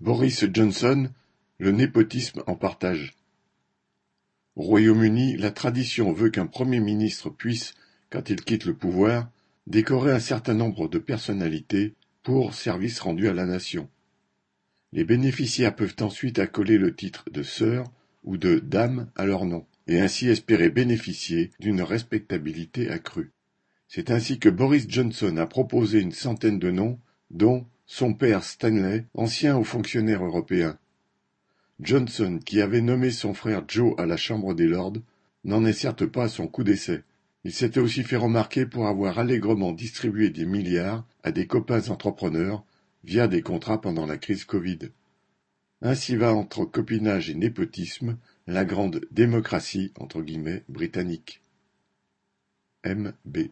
Boris Johnson, le népotisme en partage. Au Royaume-Uni, la tradition veut qu'un Premier ministre puisse, quand il quitte le pouvoir, décorer un certain nombre de personnalités pour service rendu à la nation. Les bénéficiaires peuvent ensuite accoler le titre de sœur ou de dame à leur nom, et ainsi espérer bénéficier d'une respectabilité accrue. C'est ainsi que Boris Johnson a proposé une centaine de noms, dont son père Stanley, ancien haut fonctionnaire européen. Johnson, qui avait nommé son frère Joe à la Chambre des Lords, n'en est certes pas à son coup d'essai. Il s'était aussi fait remarquer pour avoir allègrement distribué des milliards à des copains entrepreneurs via des contrats pendant la crise Covid. Ainsi va entre copinage et népotisme la grande démocratie entre guillemets britannique. M. B.